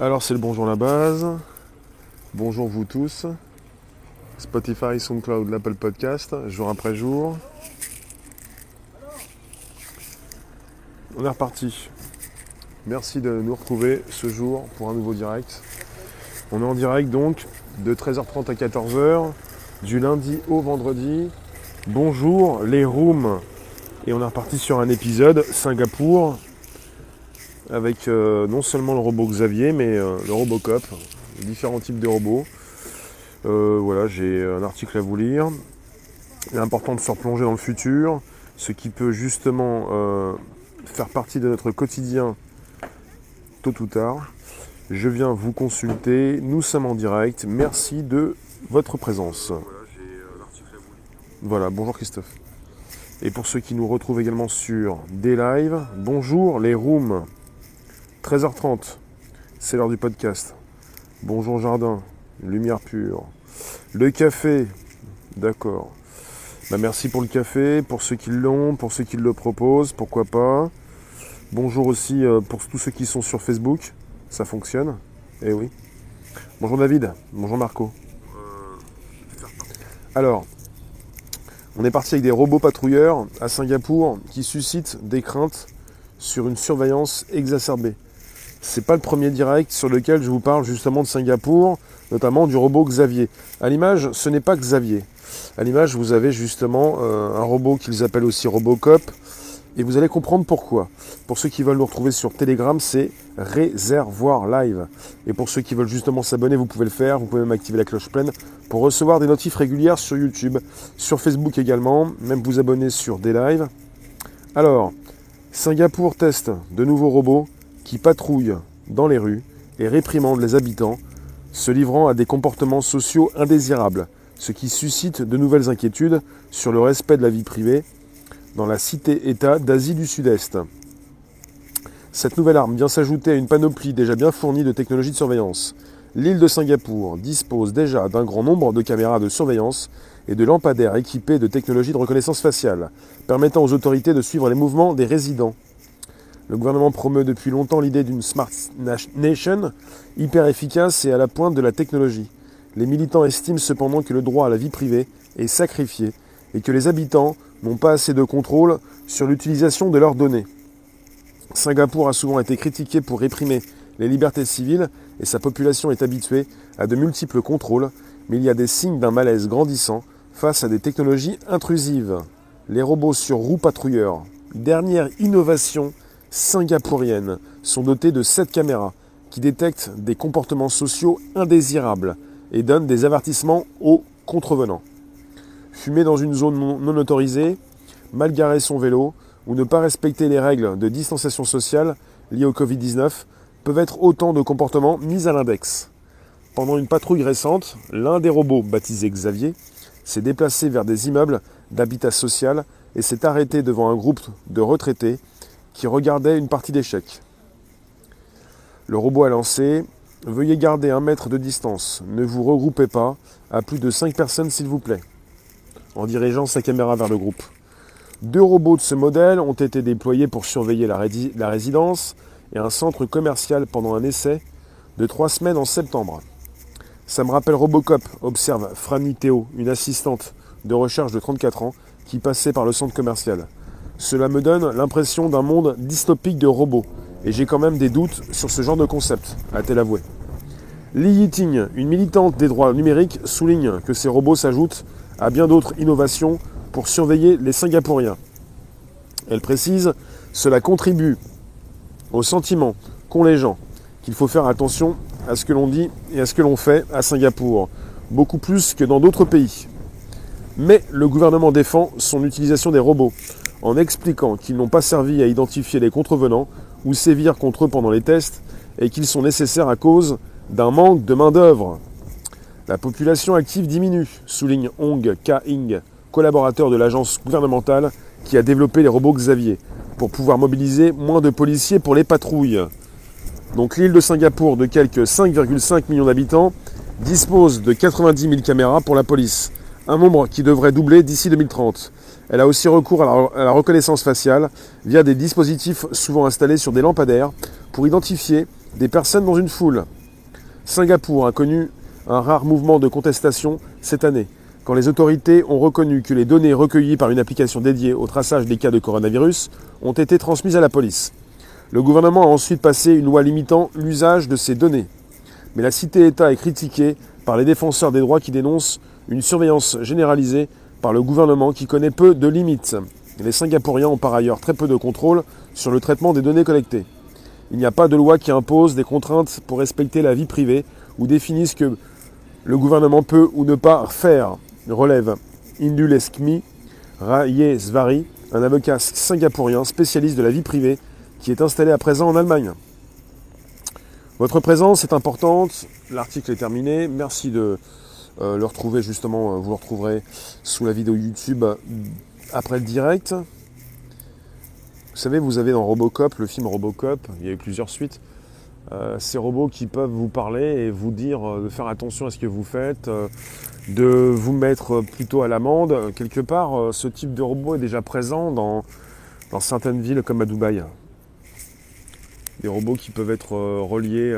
Alors c'est le bonjour la base. Bonjour vous tous. Spotify, SoundCloud, l'Apple Podcast, jour après jour. On est reparti. Merci de nous retrouver ce jour pour un nouveau direct. On est en direct donc de 13h30 à 14h, du lundi au vendredi. Bonjour les rooms. Et on est reparti sur un épisode Singapour avec euh, non seulement le robot Xavier, mais euh, le Robocop, différents types de robots. Euh, voilà, j'ai un article à vous lire. Il est important de se replonger dans le futur, ce qui peut justement faire partie de notre quotidien tôt ou tard. Je viens vous consulter, nous sommes en direct, merci de votre présence. Voilà, bonjour Christophe. Et pour ceux qui nous retrouvent également sur des lives, bonjour les rooms. 13h30, c'est l'heure du podcast. Bonjour jardin, lumière pure. Le café, d'accord. Bah, merci pour le café, pour ceux qui l'ont, pour ceux qui le proposent, pourquoi pas. Bonjour aussi euh, pour tous ceux qui sont sur Facebook, ça fonctionne. Eh oui. Bonjour David, bonjour Marco. Alors, on est parti avec des robots patrouilleurs à Singapour qui suscitent des craintes sur une surveillance exacerbée. C'est pas le premier direct sur lequel je vous parle justement de Singapour, notamment du robot Xavier. À l'image, ce n'est pas Xavier. À l'image, vous avez justement euh, un robot qu'ils appellent aussi Robocop, et vous allez comprendre pourquoi. Pour ceux qui veulent nous retrouver sur Telegram, c'est Réservoir Live. Et pour ceux qui veulent justement s'abonner, vous pouvez le faire. Vous pouvez même activer la cloche pleine pour recevoir des notifs régulières sur YouTube, sur Facebook également, même vous abonner sur des lives. Alors, Singapour teste de nouveaux robots qui patrouillent dans les rues et réprimandent les habitants, se livrant à des comportements sociaux indésirables, ce qui suscite de nouvelles inquiétudes sur le respect de la vie privée dans la cité-État d'Asie du Sud-Est. Cette nouvelle arme vient s'ajouter à une panoplie déjà bien fournie de technologies de surveillance. L'île de Singapour dispose déjà d'un grand nombre de caméras de surveillance et de lampadaires équipés de technologies de reconnaissance faciale, permettant aux autorités de suivre les mouvements des résidents le gouvernement promeut depuis longtemps l'idée d'une Smart Nation hyper efficace et à la pointe de la technologie. Les militants estiment cependant que le droit à la vie privée est sacrifié et que les habitants n'ont pas assez de contrôle sur l'utilisation de leurs données. Singapour a souvent été critiqué pour réprimer les libertés civiles et sa population est habituée à de multiples contrôles, mais il y a des signes d'un malaise grandissant face à des technologies intrusives. Les robots sur roues patrouilleurs. Dernière innovation singapouriennes sont dotées de 7 caméras qui détectent des comportements sociaux indésirables et donnent des avertissements aux contrevenants. Fumer dans une zone non autorisée, mal garer son vélo ou ne pas respecter les règles de distanciation sociale liées au Covid-19 peuvent être autant de comportements mis à l'index. Pendant une patrouille récente, l'un des robots, baptisé Xavier, s'est déplacé vers des immeubles d'habitat social et s'est arrêté devant un groupe de retraités qui regardait une partie d'échecs. Le robot a lancé Veuillez garder un mètre de distance, ne vous regroupez pas à plus de 5 personnes s'il vous plaît, en dirigeant sa caméra vers le groupe. Deux robots de ce modèle ont été déployés pour surveiller la, résidence et un centre commercial pendant un essai de trois semaines en septembre. Ça me rappelle Robocop, observe Franny Théo, une assistante de recherche de 34 ans qui passait par le centre commercial. Cela me donne l'impression d'un monde dystopique de robots, et j'ai quand même des doutes sur ce genre de concept, a-t-elle avoué. Li Yiting, une militante des droits numériques, souligne que ces robots s'ajoutent à bien d'autres innovations pour surveiller les Singapouriens. Elle précise Cela contribue au sentiment qu'ont les gens qu'il faut faire attention à ce que l'on dit et à ce que l'on fait à Singapour, beaucoup plus que dans d'autres pays. Mais le gouvernement défend son utilisation des robots en expliquant qu'ils n'ont pas servi à identifier les contrevenants ou sévir contre eux pendant les tests et qu'ils sont nécessaires à cause d'un manque de main-d'œuvre. La population active diminue, souligne Hong Ka-ing, collaborateur de l'agence gouvernementale qui a développé les robots Xavier, pour pouvoir mobiliser moins de policiers pour les patrouilles. Donc l'île de Singapour, de quelques 5,5 millions d'habitants, dispose de 90 000 caméras pour la police, un nombre qui devrait doubler d'ici 2030. Elle a aussi recours à la, reconnaissance faciale via des dispositifs souvent installés sur des lampadaires pour identifier des personnes dans une foule. Singapour a connu un rare mouvement de contestation cette année, quand les autorités ont reconnu que les données recueillies par une application dédiée au traçage des cas de coronavirus ont été transmises à la police. Le gouvernement a ensuite passé une loi limitant l'usage de ces données. Mais la cité-État est critiquée par les défenseurs des droits qui dénoncent une surveillance généralisée par le gouvernement qui connaît peu de limites. Les Singapouriens ont par ailleurs très peu de contrôle sur le traitement des données collectées. Il n'y a pas de loi qui impose des contraintes pour respecter la vie privée ou définisse que le gouvernement peut ou ne pas faire, relève Induleskmi Rayesvari, un avocat singapourien spécialiste de la vie privée qui est installé à présent en Allemagne. Votre présence est importante, l'article est terminé, merci de le retrouver justement, euh, vous le retrouverez sous la vidéo YouTube après le direct. Vous savez, vous avez dans Robocop, le film Robocop, il y a eu plusieurs suites, euh, ces robots qui peuvent vous parler et vous dire de faire attention à ce que vous faites, de vous mettre plutôt à l'amende. Quelque part, ce type de robot est déjà présent dans, dans certaines villes comme à Dubaï. Des robots qui peuvent être reliés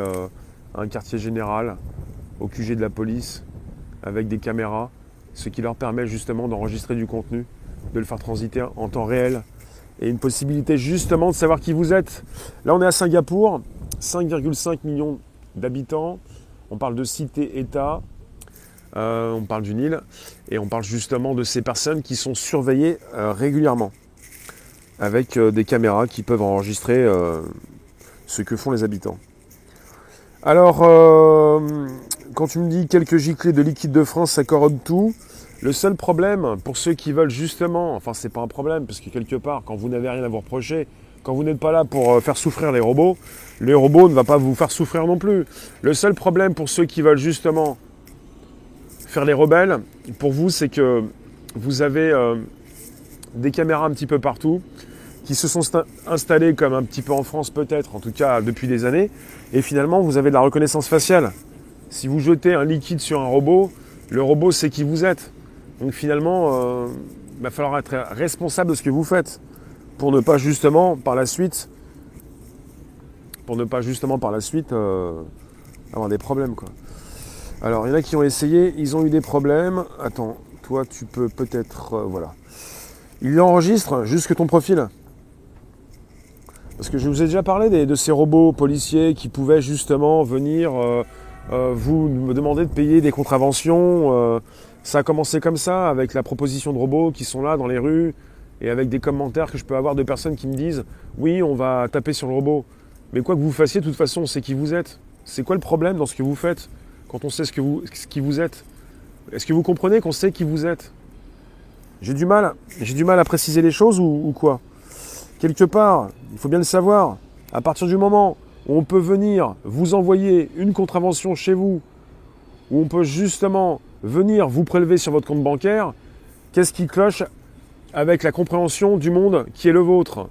à un quartier général, au QG de la police, avec des caméras, ce qui leur permet justement d'enregistrer du contenu, de le faire transiter en temps réel et une possibilité justement de savoir qui vous êtes. Là, on est à Singapour, 5,5 millions d'habitants. On parle de cité-État, euh, on parle du Nil, et on parle justement de ces personnes qui sont surveillées euh, régulièrement, avec euh, des caméras qui peuvent enregistrer ce que font les habitants. Alors, quand tu me dis quelques giclées de liquide de France, ça corrode tout. Le seul problème, pour ceux qui veulent justement, enfin c'est pas un problème, parce que quelque part, quand vous n'avez rien à vous reprocher, quand vous n'êtes pas là pour euh, faire souffrir les robots, les robots ne vont pas vous faire souffrir non plus. Le seul problème pour ceux qui veulent justement faire les rebelles, pour vous, c'est que vous avez euh, des caméras un petit peu partout, qui se sont installées comme un petit peu en France peut-être, en tout cas depuis des années, et finalement vous avez de la reconnaissance faciale. Si vous jetez un liquide sur un robot, le robot sait qui vous êtes. Donc finalement, euh, il va falloir être responsable de ce que vous faites pour ne pas justement par la suite, pour ne pas justement par la suite euh, avoir des problèmes quoi. Alors il y en a qui ont essayé, ils ont eu des problèmes. Attends, toi tu peux peut-être, euh, voilà. Il enregistre jusque ton profil. Parce que je vous ai déjà parlé de ces robots policiers qui pouvaient justement venir vous me demandez de payer des contraventions. Euh, ça a commencé comme ça, avec la proposition de robots qui sont là dans les rues, et avec des commentaires que je peux avoir de personnes qui me disent Oui, on va taper sur le robot. Mais quoi que vous fassiez, de toute façon, on sait qui vous êtes. C'est quoi le problème dans ce que vous faites quand on sait ce, que vous, ce qui vous êtes? Est-ce que vous comprenez qu'on sait qui vous êtes? J'ai du mal, j'ai du mal à préciser les choses ou quoi? Quelque part, il faut bien le savoir. À partir du moment on peut venir vous envoyer une contravention chez vous, où on peut justement venir vous prélever sur votre compte bancaire, qu'est-ce qui cloche avec la compréhension du monde qui est le vôtre?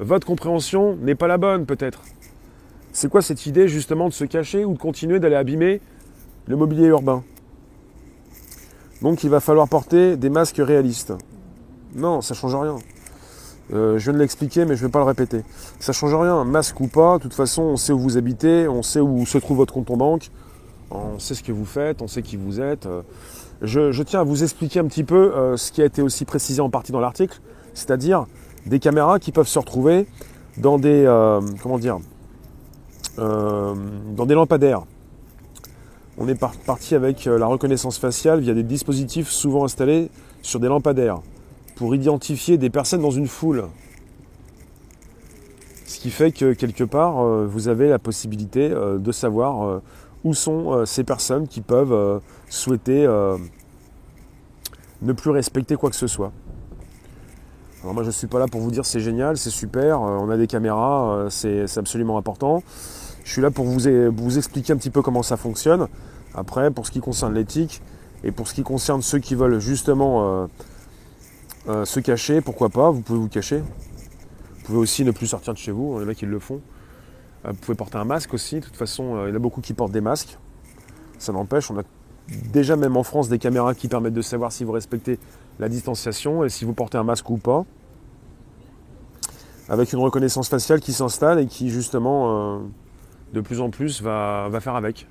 Votre compréhension n'est pas la bonne peut-être. C'est quoi cette idée justement de se cacher ou de continuer d'aller abîmer le mobilier urbain? Donc il va falloir porter des masques réalistes. Non, ça ne change rien. Euh, je viens de l'expliquer, mais je ne vais pas le répéter. Ça change rien, masque ou pas. De toute façon, on sait où vous habitez, on sait où se trouve votre compte en banque, on sait ce que vous faites, on sait qui vous êtes. Euh, je, tiens à vous expliquer un petit peu euh, ce qui a été aussi précisé en partie dans l'article, c'est-à-dire des caméras qui peuvent se retrouver dans des comment dire dans des lampadaires. On est parti avec la reconnaissance faciale via des dispositifs souvent installés sur des lampadaires pour identifier des personnes dans une foule. Ce qui fait que quelque part, euh, vous avez la possibilité euh, de savoir euh, où sont ces personnes qui peuvent souhaiter ne plus respecter quoi que ce soit. Alors moi je ne suis pas là pour vous dire c'est génial, c'est super, on a des caméras, c'est absolument important. Je suis là pour vous, vous expliquer un petit peu comment ça fonctionne. Après, pour ce qui concerne l'éthique et pour ce qui concerne ceux qui veulent justement euh, se cacher, pourquoi pas, vous pouvez vous cacher. Vous pouvez aussi ne plus sortir de chez vous, il y en a qui le font. Euh, vous pouvez porter un masque aussi, de toute façon, euh, il y en a beaucoup qui portent des masques. Ça n'empêche, on a déjà même en France des caméras qui permettent de savoir si vous respectez la distanciation et si vous portez un masque ou pas. Avec une reconnaissance faciale qui s'installe et qui justement de plus en plus va, va faire avec.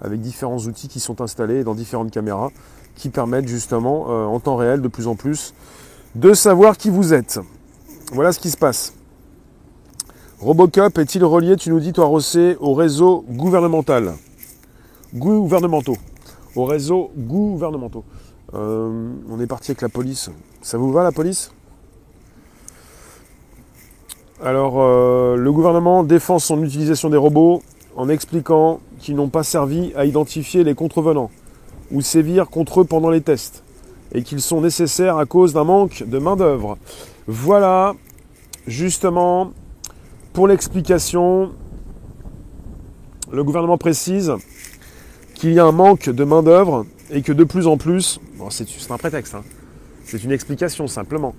Avec différents outils qui sont installés dans différentes caméras qui permettent justement euh, en temps réel de plus en plus de savoir qui vous êtes. Voilà ce qui se passe. Robocop est-il relié, tu nous dis, toi, Rossé, au réseau gouvernemental? Gouvernementaux. Au réseau gouvernementaux. Euh, on est parti avec la police. Ça vous va, la police? Alors, euh, le gouvernement défend son utilisation des robots en expliquant qu'ils n'ont pas servi à identifier les contrevenants ou sévir contre eux pendant les tests et qu'ils sont nécessaires à cause d'un manque de main-d'œuvre. Voilà, justement, pour l'explication, le gouvernement précise qu'il y a un manque de main-d'œuvre et que de plus en plus, c'est un prétexte, hein, c'est une explication simplement.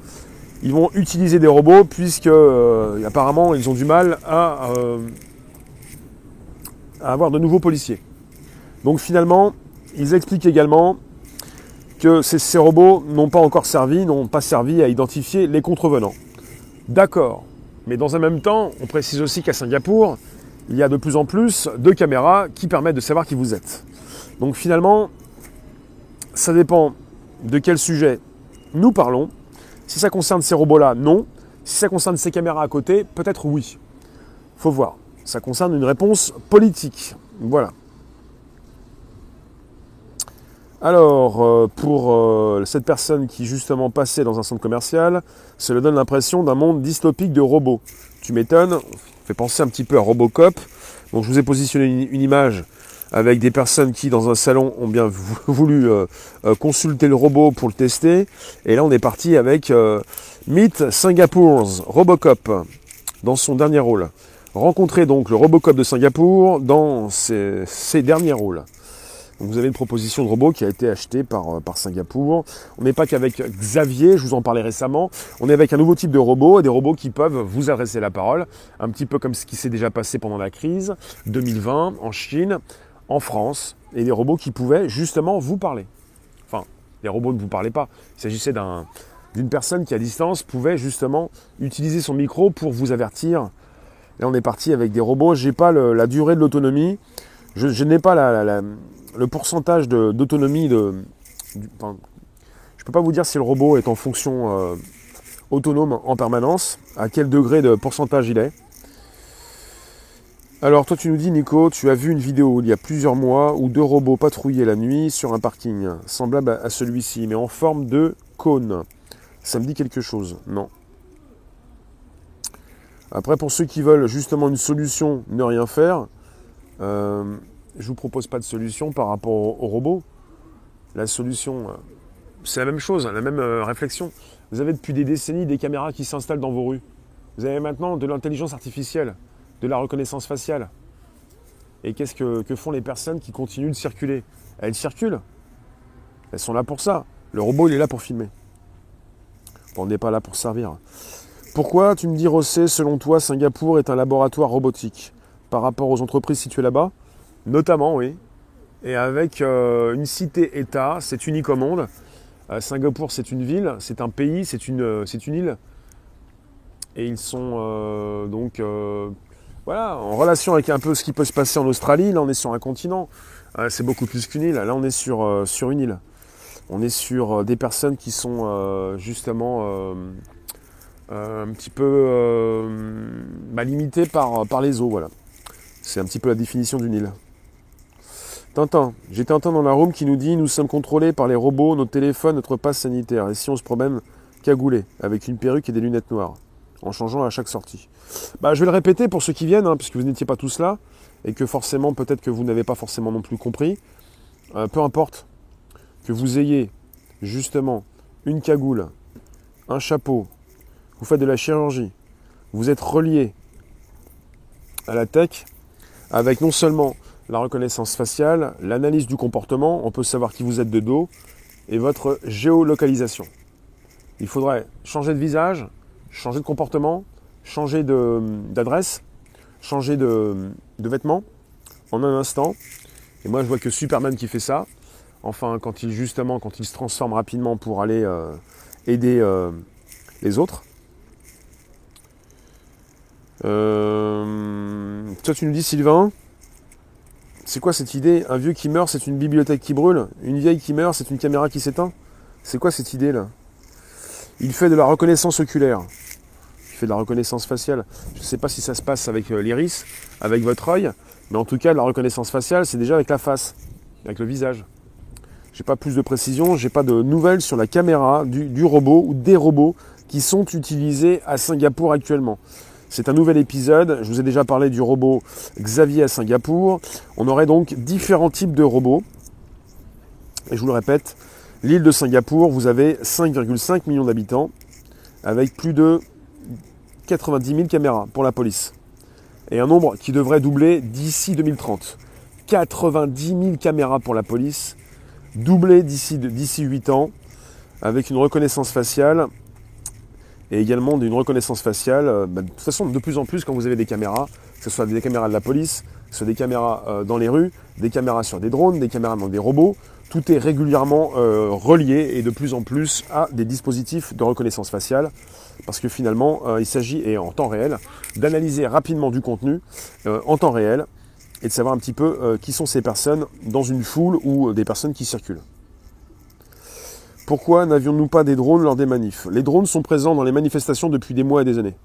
Ils vont utiliser des robots puisque euh, apparemment ils ont du mal euh, à avoir de nouveaux policiers. Donc finalement, ils expliquent également que ces, robots n'ont pas encore servi, n'ont pas servi à identifier les contrevenants. D'accord. Mais dans un même temps, on précise aussi qu'à Singapour, il y a de plus en plus de caméras qui permettent de savoir qui vous êtes. Donc finalement, ça dépend de quel sujet nous parlons. Si ça concerne ces robots-là, non. Si ça concerne ces caméras à côté, peut-être oui. Faut voir. Ça concerne une réponse politique. Voilà. Alors, euh, pour euh, cette personne qui justement passait dans un centre commercial, cela donne l'impression d'un monde dystopique de robots. Tu m'étonnes, fait penser un petit peu à Robocop. Donc je vous ai positionné une, image avec des personnes qui dans un salon ont bien voulu euh, consulter le robot pour le tester. Et là on est parti avec Meet Singapore's Robocop dans son dernier rôle. Rencontrer donc le Robocop de Singapour dans ses derniers rôles vous avez une proposition de robot qui a été achetée par, euh, par Singapour. On n'est pas qu'avec Xavier, je vous en parlais récemment. On est avec un nouveau type de robot, des robots qui peuvent vous adresser la parole, un petit peu comme ce qui s'est déjà passé pendant la crise 2020 en Chine, en France, et des robots qui pouvaient justement vous parler. Enfin, les robots ne vous parlaient pas. Il s'agissait d'une personne qui à distance pouvait justement utiliser son micro pour vous avertir. Là, on est parti avec des robots. J'ai pas la durée de l'autonomie. Je, n'ai pas le pourcentage d'autonomie de, je ne peux pas vous dire si le robot est en fonction euh, autonome en permanence, à quel degré de pourcentage il est. Alors toi tu nous dis Nico, tu as vu une vidéo il y a plusieurs mois où deux robots patrouillaient la nuit sur un parking, semblable à celui-ci, mais en forme de cône. Ça me dit quelque chose Non? Après pour ceux qui veulent justement une solution, ne rien faire, euh, je ne vous propose pas de solution par rapport au, robot. La solution, euh, c'est la même chose, la même euh, réflexion. Vous avez depuis des décennies des caméras qui s'installent dans vos rues. Vous avez maintenant de l'intelligence artificielle, de la reconnaissance faciale. Et qu'est-ce que, font les personnes qui continuent de circuler? Elles circulent. Elles sont là pour ça. Le robot, il est là pour filmer. on n'est pas là pour servir. Pourquoi, tu me dis, Rossé, selon toi, Singapour est un laboratoire robotique? Par rapport aux entreprises situées là-bas Notamment, oui. Et avec euh, une cité-État, c'est unique au monde. Euh, Singapour, c'est une ville, c'est un pays, c'est une, euh, île. Et ils sont donc voilà, en relation avec un peu ce qui peut se passer en Australie. Là, on est sur un continent. c'est beaucoup plus qu'une île. Là, on est sur, sur une île. On est sur des personnes qui sont justement un petit peu bah, limitées par, par les eaux. Voilà. C'est un petit peu la définition d'une île. Tintin, j'ai Tintin dans la room qui nous dit Nous sommes contrôlés par les robots, nos téléphones, notre passe sanitaire. Et si on se promène cagoulé, avec une perruque et des lunettes noires, en changeant à chaque sortie bah, Je vais le répéter pour ceux qui viennent, hein, puisque vous n'étiez pas tous là, et que forcément, peut-être que vous n'avez pas forcément non plus compris. Euh, peu importe que vous ayez justement une cagoule, un chapeau, vous faites de la chirurgie, vous êtes relié à la tech, avec non seulement la reconnaissance faciale, l'analyse du comportement, on peut savoir qui vous êtes de dos, et votre géolocalisation. Il faudrait changer de visage, changer de comportement, changer d'adresse, changer de, vêtements en un instant. Et moi, je vois que Superman qui fait ça. Enfin, quand il justement, quand il se transforme rapidement pour aller euh, aider euh, les autres. Euh, toi, tu nous dis, Sylvain, c'est quoi cette idée? Un vieux qui meurt, c'est une bibliothèque qui brûle Une vieille qui meurt, c'est une caméra qui s'éteint C'est quoi cette idée-là? Il fait de la reconnaissance oculaire. Il fait de la reconnaissance faciale. Je ne sais pas si ça se passe avec euh, l'iris, avec votre œil, mais en tout cas, la reconnaissance faciale, c'est déjà avec la face, avec le visage. J'ai pas plus de précision, j'ai pas de nouvelles sur la caméra du, du robot ou des robots qui sont utilisés à Singapour actuellement. C'est un nouvel épisode. Je vous ai déjà parlé du robot Xavier à Singapour. On aurait donc différents types de robots. Et je vous le répète, l'île de Singapour, vous avez 5,5 millions d'habitants avec plus de 90 000 caméras pour la police. Et un nombre qui devrait doubler d'ici 2030. 90 000 caméras pour la police, doublé d'ici 8 ans, avec une reconnaissance faciale et également d'une reconnaissance faciale. Euh, bah, de toute façon, de plus en plus, quand vous avez des caméras, que ce soit des caméras de la police, que ce soit des caméras euh, dans les rues, des caméras sur des drones, des caméras dans des robots, tout est régulièrement euh, relié et de plus en plus à des dispositifs de reconnaissance faciale. Parce que finalement, il s'agit, et en temps réel, d'analyser rapidement du contenu en temps réel et de savoir un petit peu qui sont ces personnes dans une foule ou des personnes qui circulent. Pourquoi n'avions-nous pas des drones lors des manifs? Les drones sont présents dans les manifestations depuis des mois et des années.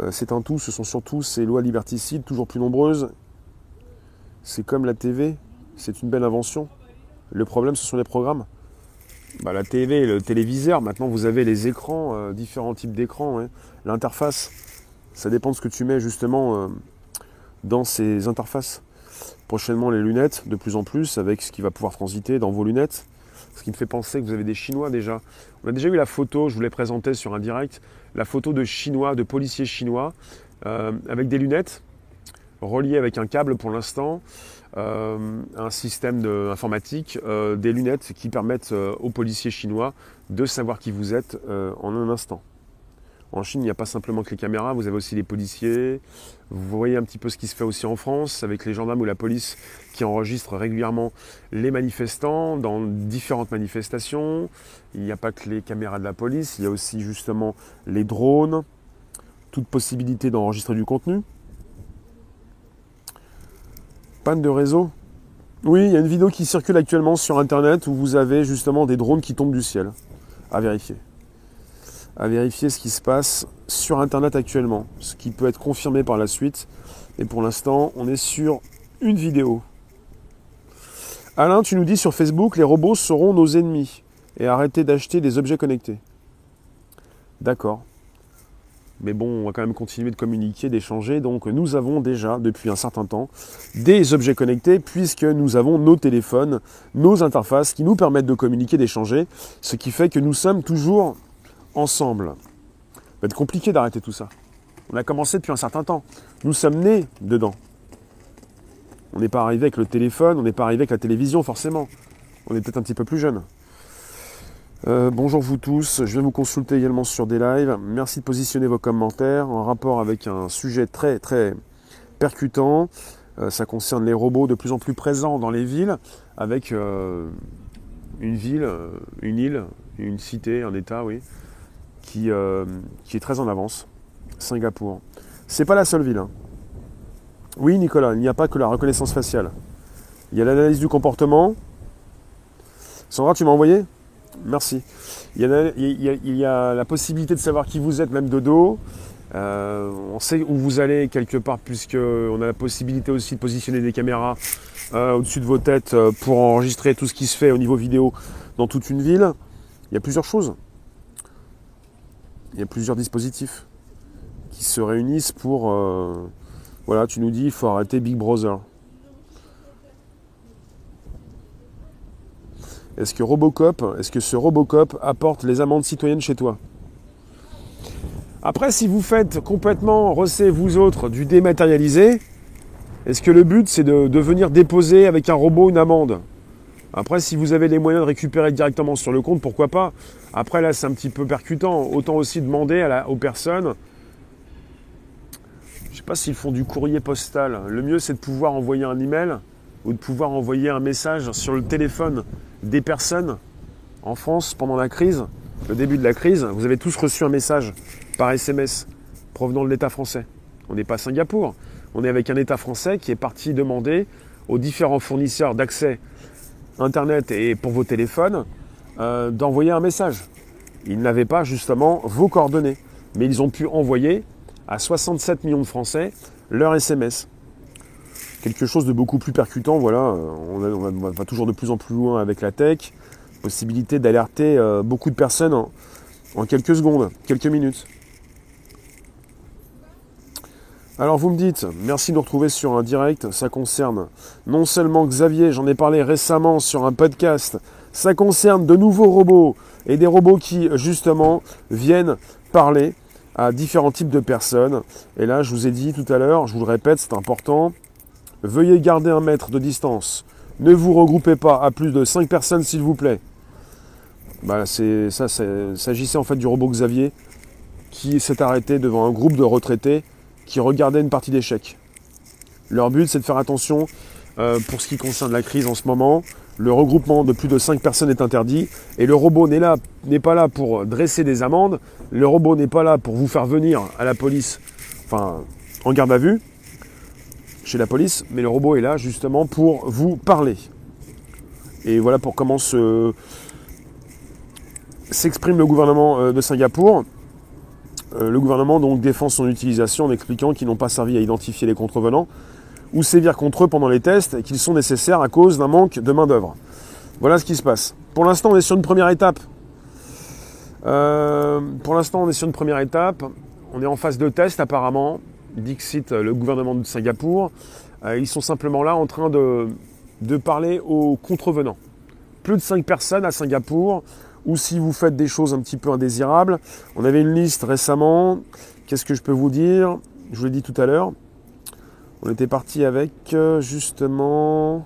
Euh, c'est un tout, ce sont surtout ces lois liberticides toujours plus nombreuses. C'est comme la TV, c'est une belle invention. Le problème, ce sont les programmes. Bah, la TV, le téléviseur, maintenant vous avez les écrans, euh, différents types d'écrans, l'interface. Ça dépend de ce que tu mets justement euh, dans ces interfaces. Prochainement les lunettes, de plus en plus, avec ce qui va pouvoir transiter dans vos lunettes. Ce qui me fait penser que vous avez des Chinois déjà. On a déjà eu la photo, je vous l'ai présentée sur un direct, la photo de Chinois, de policiers chinois, euh, avec des lunettes, reliées avec un câble pour l'instant, euh, un système informatique, euh, des lunettes qui permettent aux policiers chinois de savoir qui vous êtes en un instant. En Chine, il n'y a pas simplement que les caméras, vous avez aussi les policiers. Vous voyez un petit peu ce qui se fait aussi en France avec les gendarmes ou la police qui enregistrent régulièrement les manifestants dans différentes manifestations. Il n'y a pas que les caméras de la police, il y a aussi justement les drones, toute possibilité d'enregistrer du contenu. Panne de réseau Oui, il y a une vidéo qui circule actuellement sur Internet où vous avez justement des drones qui tombent du ciel. À vérifier à vérifier ce qui se passe sur Internet actuellement, ce qui peut être confirmé par la suite. Et pour l'instant, on est sur une vidéo. Alain, tu nous dis sur Facebook, les robots seront nos ennemis et arrêtez d'acheter des objets connectés. D'accord. Mais bon, on va quand même continuer de communiquer, d'échanger. Donc nous avons déjà, depuis un certain temps, des objets connectés puisque nous avons nos téléphones, nos interfaces qui nous permettent de communiquer, d'échanger. Ce qui fait que nous sommes toujours ensemble. Ça va être compliqué d'arrêter tout ça. On a commencé depuis un certain temps. Nous sommes nés dedans. On n'est pas arrivé avec le téléphone, on n'est pas arrivé avec la télévision forcément. On est peut-être un petit peu plus jeune. Euh, bonjour vous tous, je vais vous consulter également sur des lives. Merci de positionner vos commentaires en rapport avec un sujet très très percutant. Euh, ça concerne les robots de plus en plus présents dans les villes, avec euh, une ville, une île, une cité, un État, oui, euh, qui, est très en avance, Singapour. C'est pas la seule ville. Hein. Oui, Nicolas, il n'y a pas que la reconnaissance faciale. Il y a l'analyse du comportement. Sandra, tu m'as envoyé? Merci. Il y, a, la possibilité de savoir qui vous êtes, même de dos. Euh, on sait où vous allez quelque part, puisqu'on a la possibilité aussi de positionner des caméras euh, au-dessus de vos têtes pour enregistrer tout ce qui se fait au niveau vidéo dans toute une ville. Il y a plusieurs choses il y a plusieurs dispositifs qui se réunissent pour. Euh, voilà, tu nous dis, il faut arrêter Big Brother. Est-ce que Robocop, est-ce que ce Robocop apporte les amendes citoyennes chez toi? Après, si vous faites complètement, recez vous autres, du dématérialisé, est-ce que le but c'est de venir déposer avec un robot une amende? Après, si vous avez les moyens de récupérer directement sur le compte, pourquoi pas Après, là, c'est un petit peu percutant. Autant aussi demander aux personnes. Je ne sais pas s'ils font du courrier postal. Le mieux, c'est de pouvoir envoyer un email ou de pouvoir envoyer un message sur le téléphone des personnes en France pendant la crise, le début de la crise. Vous avez tous reçu un message par SMS provenant de l'État français. On n'est pas à Singapour. On est avec un État français qui est parti demander aux différents fournisseurs d'accès Internet et pour vos téléphones euh, d'envoyer un message. Ils n'avaient pas justement vos coordonnées, mais ils ont pu envoyer à 67 millions de Français leur SMS. Quelque chose de beaucoup plus percutant, voilà, on, va, toujours de plus en plus loin avec la tech, possibilité d'alerter euh, beaucoup de personnes en quelques secondes, quelques minutes. Alors vous me dites, merci de nous retrouver sur un direct, ça concerne non seulement Xavier, j'en ai parlé récemment sur un podcast, ça concerne de nouveaux robots et des robots qui justement viennent parler à différents types de personnes. Et là, je vous ai dit tout à l'heure, je vous le répète, c'est important, veuillez garder un mètre de distance. Ne vous regroupez pas à plus de 5 personnes s'il vous plaît. Bah, c'est ça, s'agissait en fait du robot Xavier qui s'est arrêté devant un groupe de retraités qui regardaient une partie d'échecs. Leur but, c'est de faire attention euh, pour ce qui concerne la crise en ce moment. Le regroupement de plus de 5 personnes est interdit et le robot n'est là, n'est pas là pour dresser des amendes. Le robot n'est pas là pour vous faire venir à la police, enfin en garde à vue chez la police, mais le robot est là justement pour vous parler. Et voilà pour comment s'exprime le gouvernement euh, de Singapour. Euh, le gouvernement donc défend son utilisation en expliquant qu'ils n'ont pas servi à identifier les contrevenants ou sévir contre eux pendant les tests et qu'ils sont nécessaires à cause d'un manque de main-d'œuvre. Voilà ce qui se passe. Pour l'instant, on est sur une première étape. Euh, pour l'instant, on est sur une première étape. On est en phase de test apparemment. Dixit, le gouvernement de Singapour. Euh, ils sont simplement là en train de, de parler aux contrevenants. Plus de 5 personnes à Singapour ou si vous faites des choses un petit peu indésirables. On avait une liste récemment. Qu'est-ce que je peux vous dire? Je vous l'ai dit tout à l'heure. On était parti avec euh, justement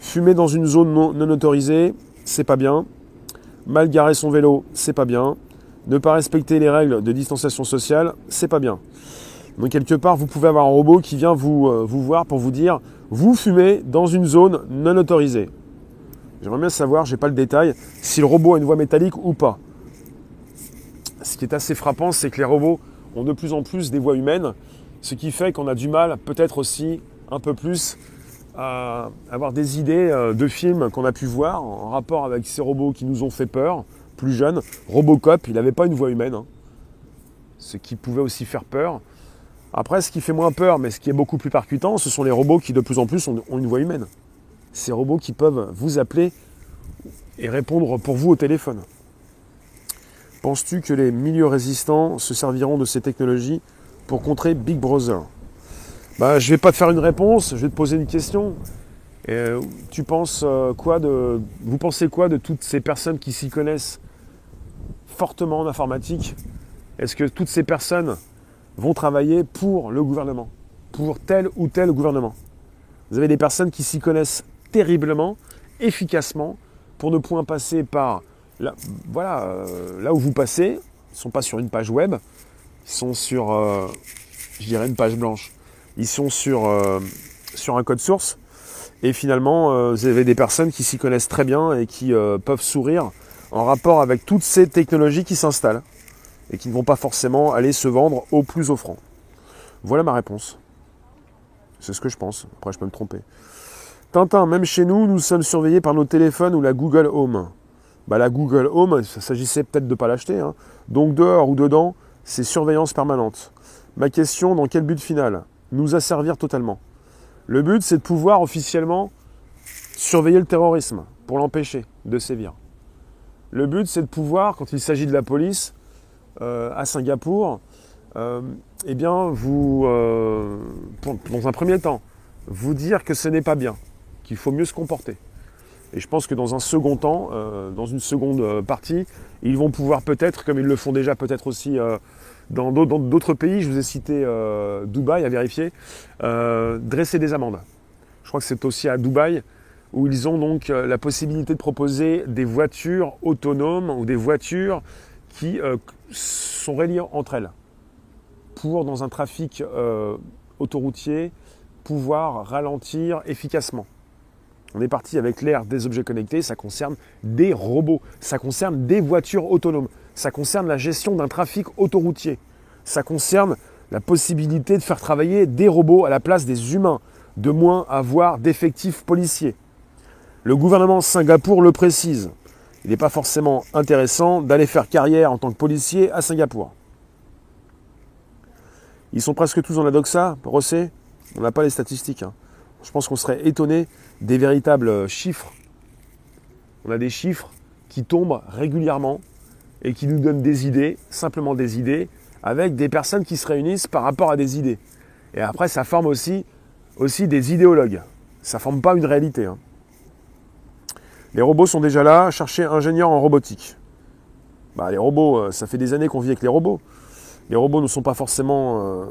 fumer dans une zone non, autorisée, c'est pas bien. Mal garer son vélo, c'est pas bien. Ne pas respecter les règles de distanciation sociale, c'est pas bien. Donc quelque part, vous pouvez avoir un robot qui vient vous, euh, vous voir pour vous dire vous fumez dans une zone non autorisée. J'aimerais bien savoir, j'ai pas le détail, si le robot a une voix métallique ou pas. Ce qui est assez frappant, c'est que les robots ont de plus en plus des voix humaines, ce qui fait qu'on a du mal, peut-être aussi un peu plus, à avoir des idées euh, de films qu'on a pu voir en rapport avec ces robots qui nous ont fait peur, plus jeunes. Robocop, il n'avait pas une voix humaine, hein. ce qui pouvait aussi faire peur. Après, ce qui fait moins peur, mais ce qui est beaucoup plus percutant, ce sont les robots qui de plus en plus ont une voix humaine ces robots qui peuvent vous appeler et répondre pour vous au téléphone. Penses-tu que les milieux résistants se serviront de ces technologies pour contrer Big Brother? Bah, Je ne vais pas te faire une réponse, je vais te poser une question. Euh, tu penses euh, quoi de, vous pensez quoi de toutes ces personnes qui s'y connaissent fortement en informatique? Est-ce que toutes ces personnes vont travailler pour le gouvernement? Pour tel ou tel gouvernement? Vous avez des personnes qui s'y connaissent terriblement, efficacement, pour ne point passer par là, voilà, euh, là où vous passez. Ils ne sont pas sur une page web, ils sont sur, euh, je dirais, une page blanche. Ils sont sur, euh, sur un code source. Et finalement, vous avez des personnes qui s'y connaissent très bien et qui peuvent sourire en rapport avec toutes ces technologies qui s'installent et qui ne vont pas forcément aller se vendre au plus offrant. Voilà ma réponse. C'est ce que je pense. Après, je peux me tromper. Tintin, même chez nous, nous sommes surveillés par nos téléphones ou la Google Home. Bah, la Google Home, il s'agissait peut-être de ne pas l'acheter. Hein. Donc dehors ou dedans, c'est surveillance permanente. Ma question, dans quel but final? Nous asservir totalement. Le but, c'est de pouvoir officiellement surveiller le terrorisme pour l'empêcher de sévir. Le but, c'est de pouvoir, quand il s'agit de la police, euh, à Singapour, euh, eh bien, vous, euh, dans un premier temps, vous dire que ce n'est pas bien qu'il faut mieux se comporter. Et je pense que dans un second temps, euh, dans une seconde euh, partie, ils vont pouvoir peut-être, comme ils le font déjà peut-être aussi euh, dans d'autres pays, je vous ai cité Dubaï à vérifier, dresser des amendes. Je crois que c'est aussi à Dubaï où ils ont donc la possibilité de proposer des voitures autonomes ou des voitures qui sont reliées entre elles pour, dans un trafic autoroutier, pouvoir ralentir efficacement. On est parti avec l'ère des objets connectés, ça concerne des robots, ça concerne des voitures autonomes, ça concerne la gestion d'un trafic autoroutier. ça concerne la possibilité de faire travailler des robots à la place des humains, de moins avoir d'effectifs policiers. Le gouvernement Singapour le précise. Il n'est pas forcément intéressant d'aller faire carrière en tant que policier à Singapour. Ils sont presque tous dans la doxa, Rosset. On n'a pas les statistiques. Hein. Je pense qu'on serait étonné des véritables chiffres. On a des chiffres qui tombent régulièrement et qui nous donnent des idées, simplement des idées, avec des personnes qui se réunissent par rapport à des idées. Et après, ça forme aussi, aussi des idéologues. Ça ne forme pas une réalité. Hein. Les robots sont déjà là, chercher ingénieur en robotique. Bah, les robots, euh, ça fait des années qu'on vit avec les robots. Les robots ne sont pas forcément euh,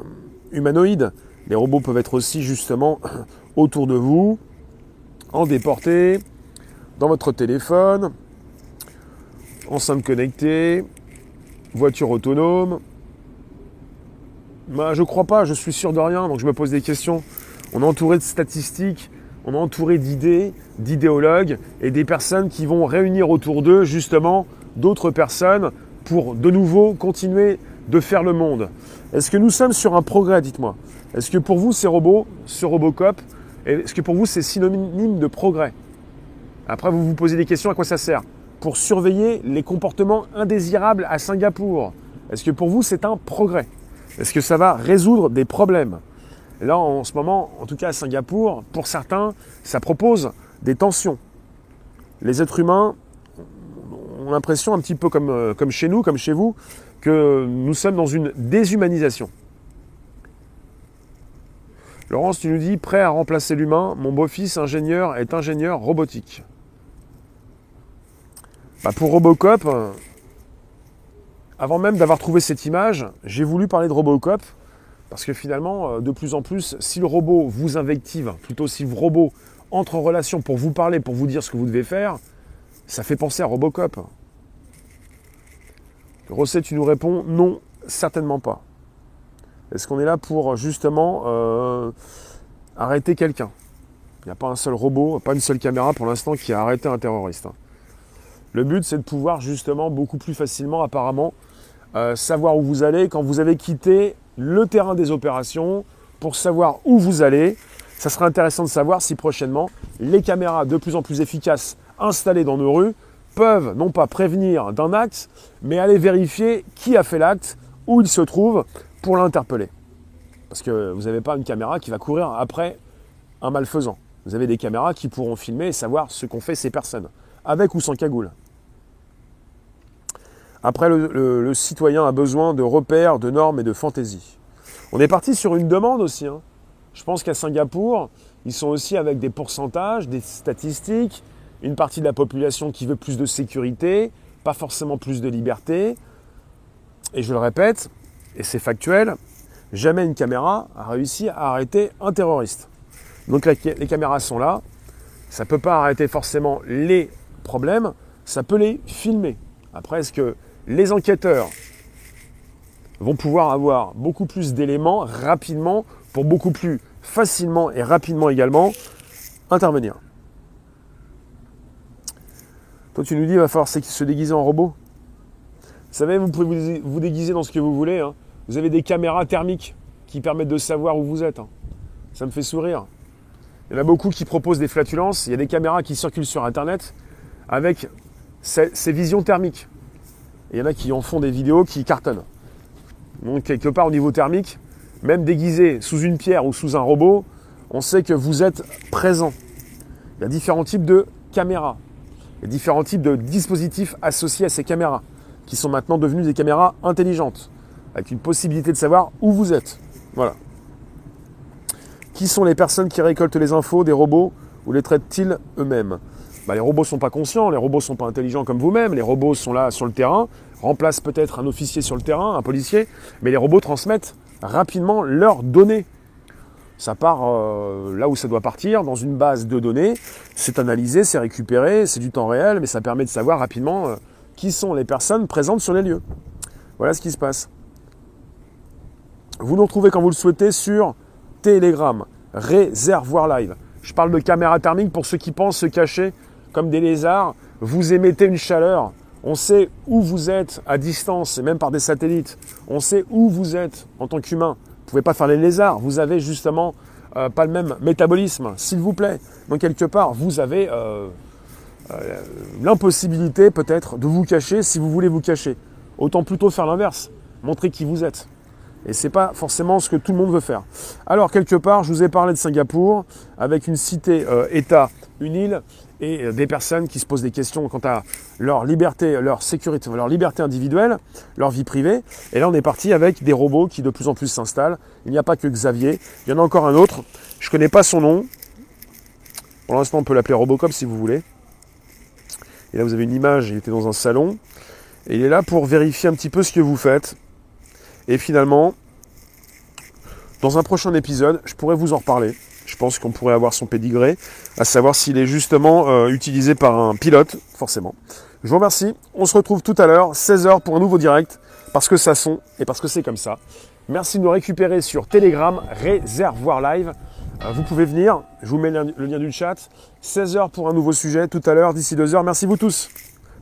humanoïdes. Les robots peuvent être aussi justement autour de vous, en déporté, dans votre téléphone, enceinte connectée, voiture autonome, bah, je crois pas, je suis sûr de rien, donc je me pose des questions. On est entouré de statistiques, on est entouré d'idées, d'idéologues et des personnes qui vont réunir autour d'eux justement d'autres personnes pour de nouveau continuer de faire le monde. Est-ce que nous sommes sur un progrès, dites-moi? Est-ce que pour vous ces robots, ce Robocop, est-ce que pour vous c'est synonyme de progrès? Après vous vous posez des questions, à quoi ça sert Pour surveiller les comportements indésirables à Singapour. Est-ce que pour vous c'est un progrès? Est-ce que ça va résoudre des problèmes? Là, en ce moment, en tout cas à Singapour, pour certains, ça propose des tensions. Les êtres humains ont l'impression, un petit peu comme, euh, comme chez nous, comme chez vous, que nous sommes dans une déshumanisation. Laurence, tu nous dis, prêt à remplacer l'humain, mon beau-fils ingénieur est ingénieur robotique. Bah pour Robocop, avant même d'avoir trouvé cette image, j'ai voulu parler de Robocop, parce que finalement, euh, de plus en plus, si le robot vous invective, plutôt si le robot entre en relation pour vous parler, pour vous dire ce que vous devez faire, ça fait penser à Robocop. Rosset, tu nous réponds non, certainement pas. Est-ce qu'on est là pour justement euh, arrêter quelqu'un? Il n'y a pas un seul robot, pas une seule caméra pour l'instant qui a arrêté un terroriste. Hein. Le but, c'est de pouvoir justement beaucoup plus facilement, apparemment, euh, savoir où vous allez quand vous avez quitté le terrain des opérations pour savoir où vous allez. Ça serait intéressant de savoir si prochainement les caméras de plus en plus efficaces installées dans nos rues peuvent non pas prévenir d'un acte, mais aller vérifier qui a fait l'acte, où il se trouve, pour l'interpeller. Parce que vous n'avez pas une caméra qui va courir après un malfaisant. Vous avez des caméras qui pourront filmer et savoir ce qu'ont fait ces personnes, avec ou sans cagoule. Après, le, citoyen a besoin de repères, de normes et de fantaisie. On est parti sur une demande aussi. Hein. Je pense qu'à Singapour, ils sont aussi avec des pourcentages, des statistiques, une partie de la population qui veut plus de sécurité, pas forcément plus de liberté. Et je le répète, et c'est factuel, jamais une caméra a réussi à arrêter un terroriste. Donc les caméras sont là, ça ne peut pas arrêter forcément les problèmes, ça peut les filmer. Après, est-ce que les enquêteurs vont pouvoir avoir beaucoup plus d'éléments rapidement pour beaucoup plus facilement et rapidement également intervenir? Toi, tu nous dis, il va falloir se déguiser en robot. Vous savez, vous pouvez vous déguiser dans ce que vous voulez. Hein. Vous avez des caméras thermiques qui permettent de savoir où vous êtes. Hein. Ça me fait sourire. Il y en a beaucoup qui proposent des flatulences. Il y a des caméras qui circulent sur Internet avec ces visions thermiques il y en a qui en font des vidéos qui cartonnent. Donc quelque part au niveau thermique, même déguisé sous une pierre ou sous un robot, on sait que vous êtes présent. Il y a différents types de caméras. Il y a différents types de dispositifs associés à ces caméras, qui sont maintenant devenus des caméras intelligentes, avec une possibilité de savoir où vous êtes. Voilà. Qui sont les personnes qui récoltent les infos des robots ou les traitent-ils eux-mêmes? Bah, les robots ne sont pas conscients, les robots ne sont pas intelligents comme vous-même, les robots sont là sur le terrain, remplacent peut-être un officier sur le terrain, un policier, mais les robots transmettent rapidement leurs données. Ça part euh, là où ça doit partir, dans une base de données, c'est analysé, c'est récupéré, c'est du temps réel, mais ça permet de savoir rapidement euh, qui sont les personnes présentes sur les lieux. Voilà ce qui se passe. Vous nous retrouvez quand vous le souhaitez sur Telegram, Réservoir Live. Je parle de caméra thermique pour ceux qui pensent se cacher comme des lézards, vous émettez une chaleur. On sait où vous êtes à distance et même par des satellites. On sait où vous êtes en tant qu'humain. Vous ne pouvez pas faire les lézards. Vous avez justement euh, pas le même métabolisme, s'il vous plaît. Donc quelque part, vous avez euh, euh, l'impossibilité peut-être de vous cacher si vous voulez vous cacher. Autant plutôt faire l'inverse, montrer qui vous êtes. Et c'est pas forcément ce que tout le monde veut faire. Alors quelque part, je vous ai parlé de Singapour avec une cité-État, une île et des personnes qui se posent des questions quant à leur liberté, leur sécurité, leur liberté individuelle, leur vie privée. Et là, on est parti avec des robots qui de plus en plus s'installent. Il n'y a pas que Xavier, il y en a encore un autre. Je connais pas son nom. Pour l'instant, on peut l'appeler Robocop si vous voulez. Et là, vous avez une image, il était dans un salon. Et il est là pour vérifier un petit peu ce que vous faites. Et finalement, dans un prochain épisode, je pourrais vous en reparler. Je pense qu'on pourrait avoir son pédigré, à savoir s'il est justement euh, utilisé par un pilote, forcément. Je vous remercie. On se retrouve tout à l'heure, 16h pour un nouveau direct, parce que ça sont et parce que c'est comme ça. Merci de nous récupérer sur Telegram, Réservoir Live. Euh, vous pouvez venir, je vous mets le lien du chat. 16h pour un nouveau sujet tout à l'heure, d'ici 2h. Merci vous tous.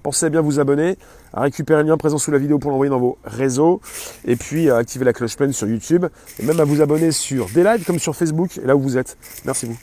Pensez à bien vous abonner, à récupérer le lien présent sous la vidéo pour l'envoyer dans vos réseaux, et puis à activer la cloche pleine sur YouTube, et même à vous abonner sur des lives comme sur Facebook, là où vous êtes. Merci vous.